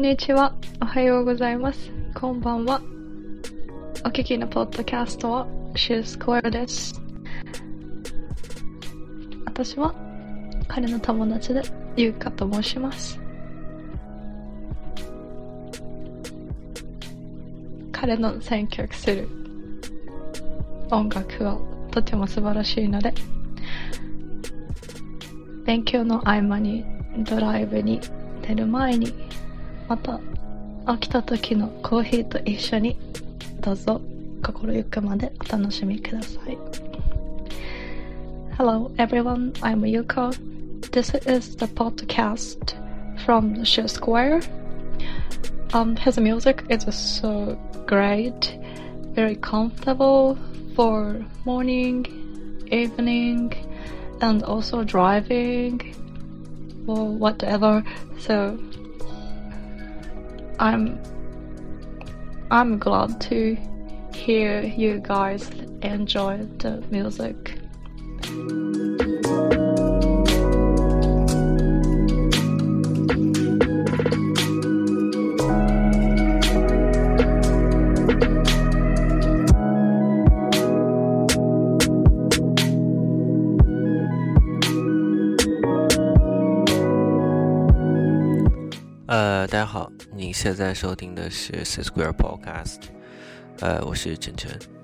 んにちは。おはようございます。こんばんは。お聞きのポッドキャストはシュースコアです。私は彼の友達でゆうかと申します。彼の選曲する音楽はとても素晴らしいので、勉強の合間にドライブに出る前にまた飽きた時のコーヒーと一緒にどうぞ心ゆくまでお楽しみください。Hello everyone, I'm Yuko. This is the podcast from the Shoe Square. Um, his music is so great, very comfortable for morning, evening, and also driving or whatever. So I'm I'm glad to hear you guys enjoy the music. 现在收听的是 C Square Podcast，呃，我是晨晨。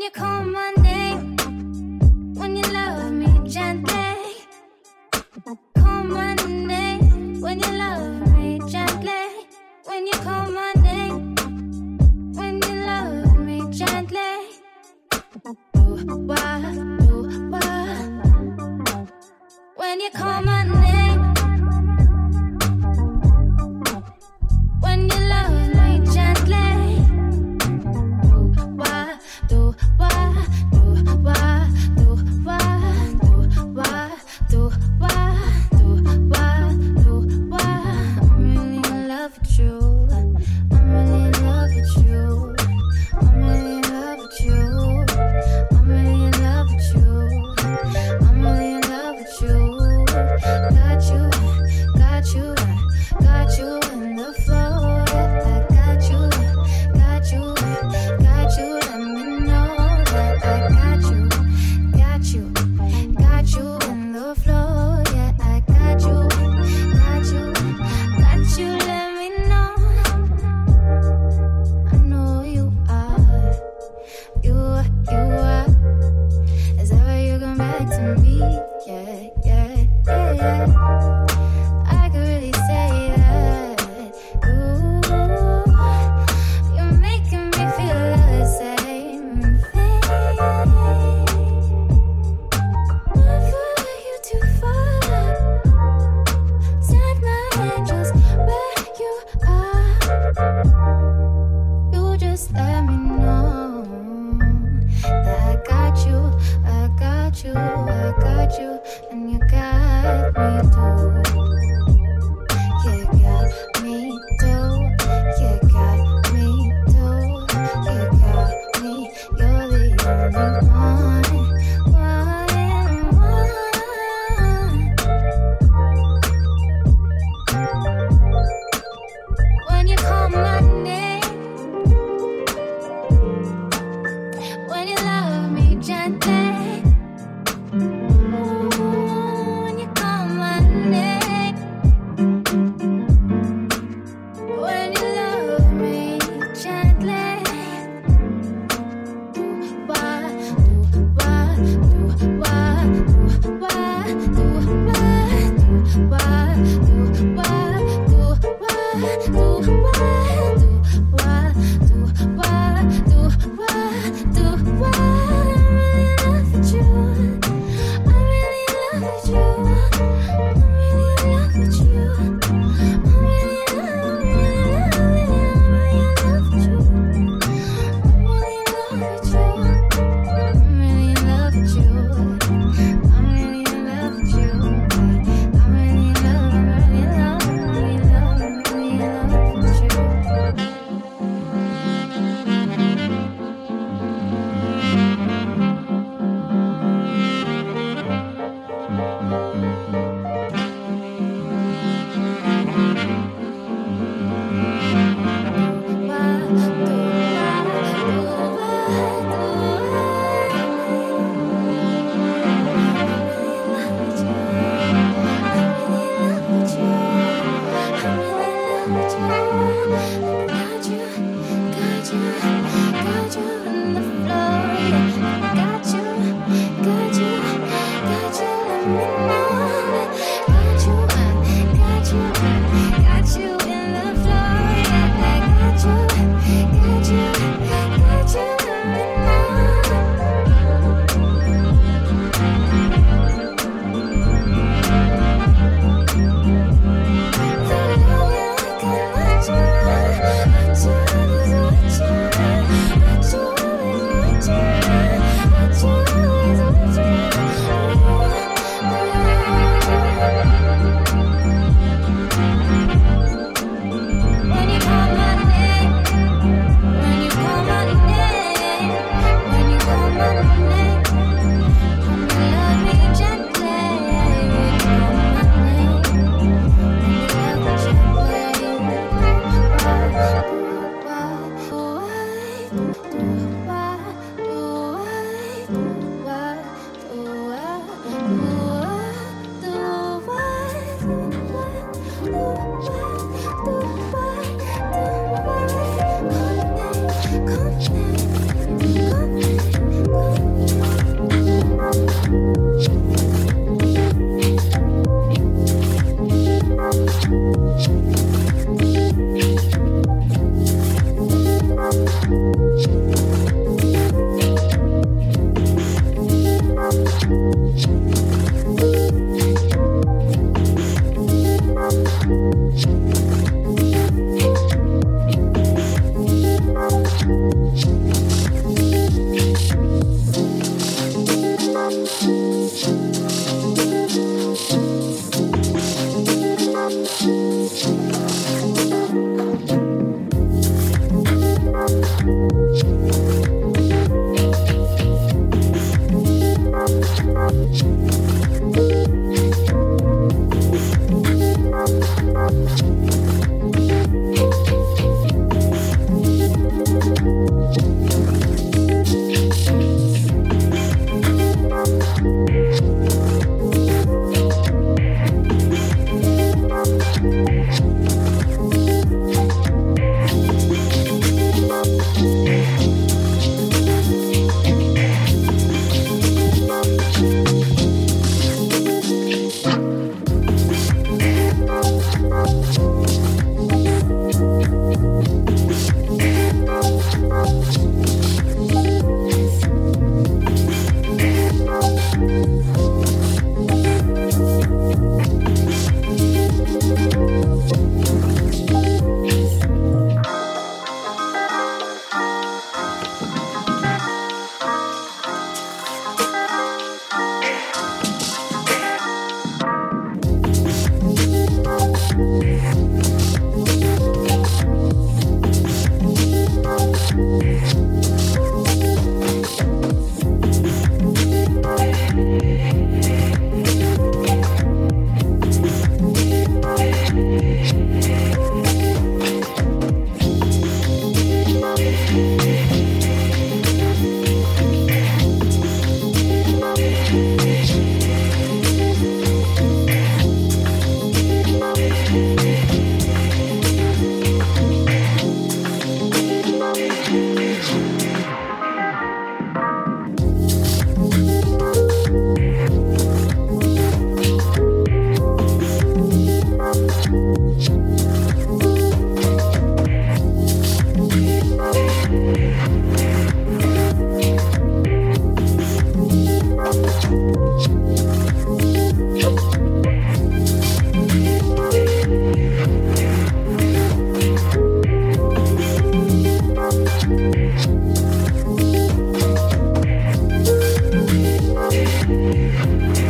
When you call my name, when you love me gently. Call my name, when you love me gently. When you call my name, when you love me gently. Do why, do why. When you call my 嗯 two,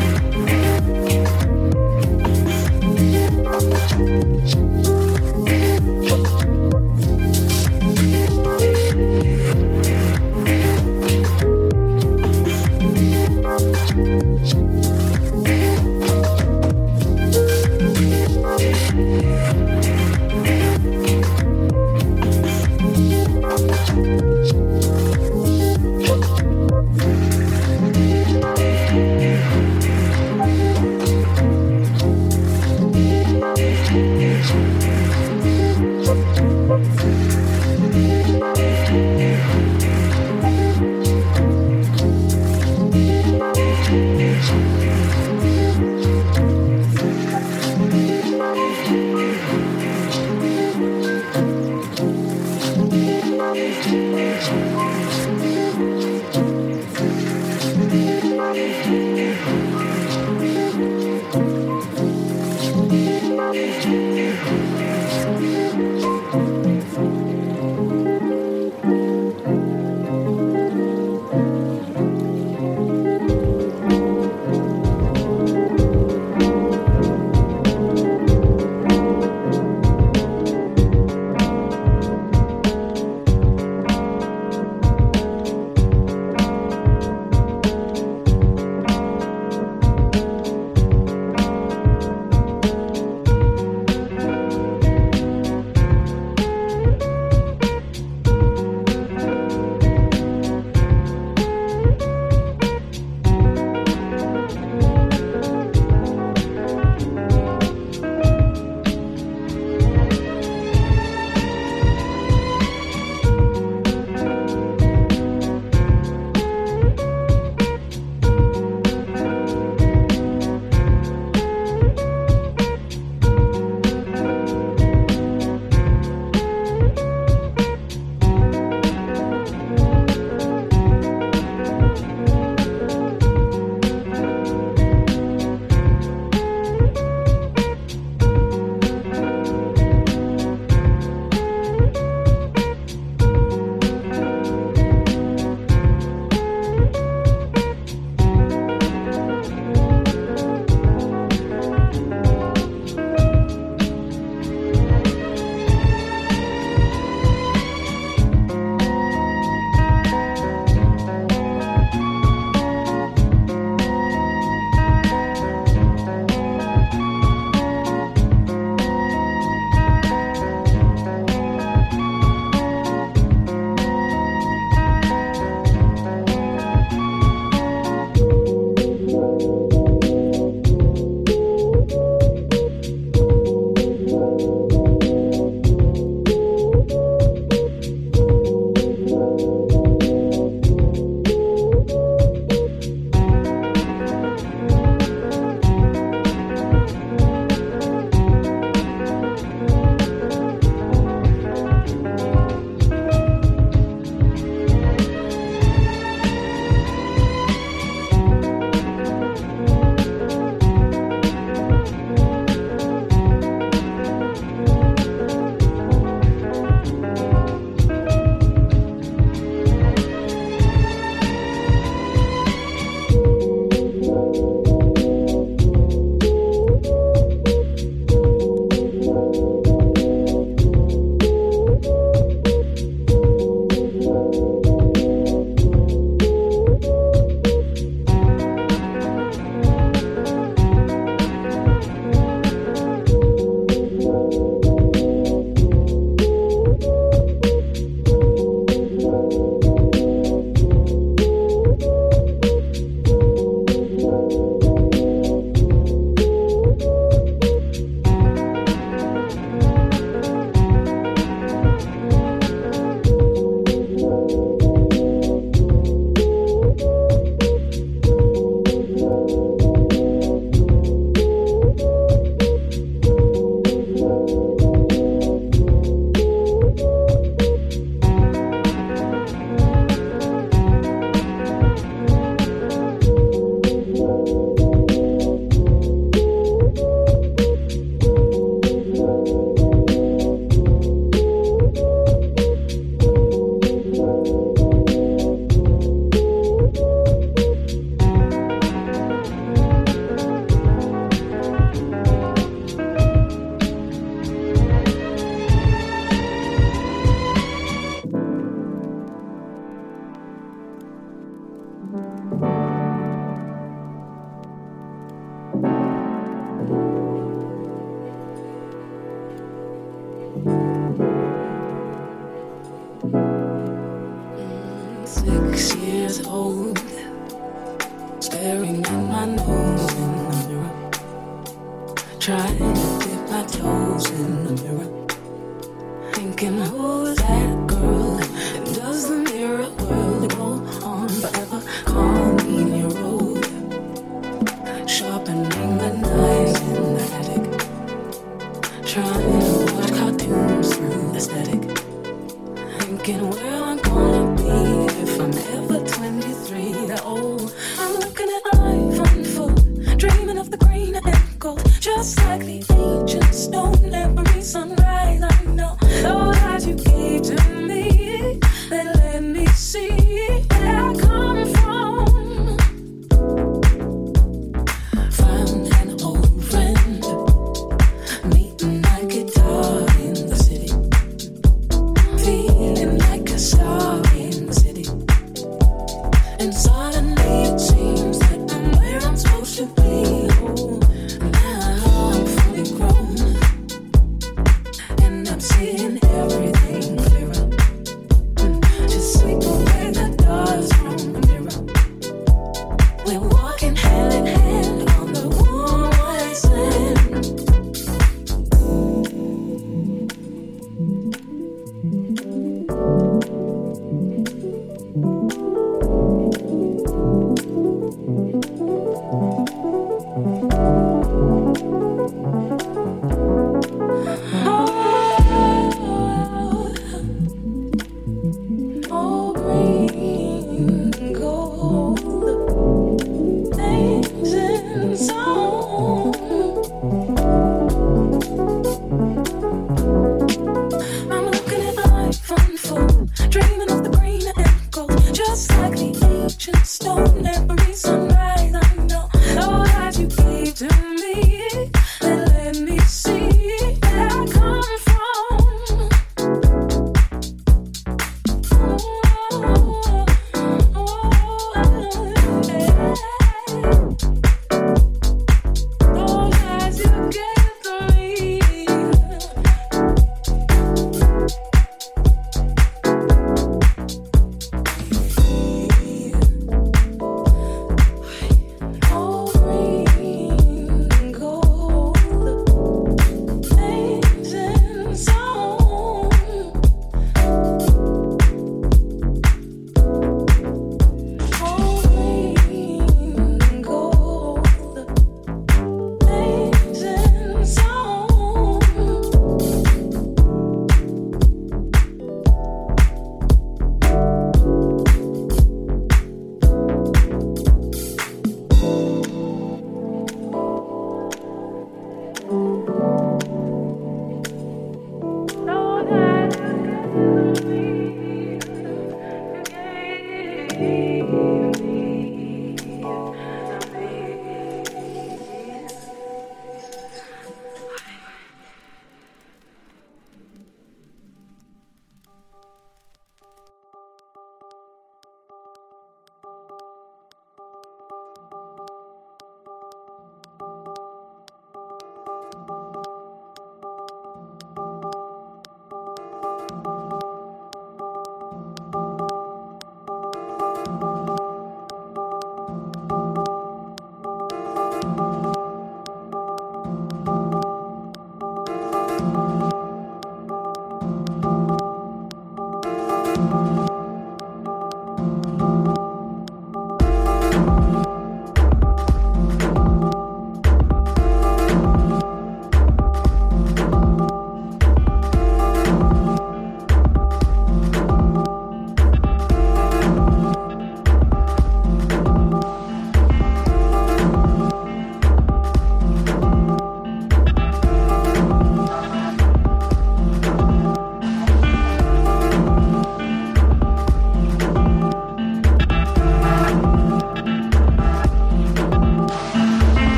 I'm. Trying to dip my toes in the mirror. Thinking, who's that? no See.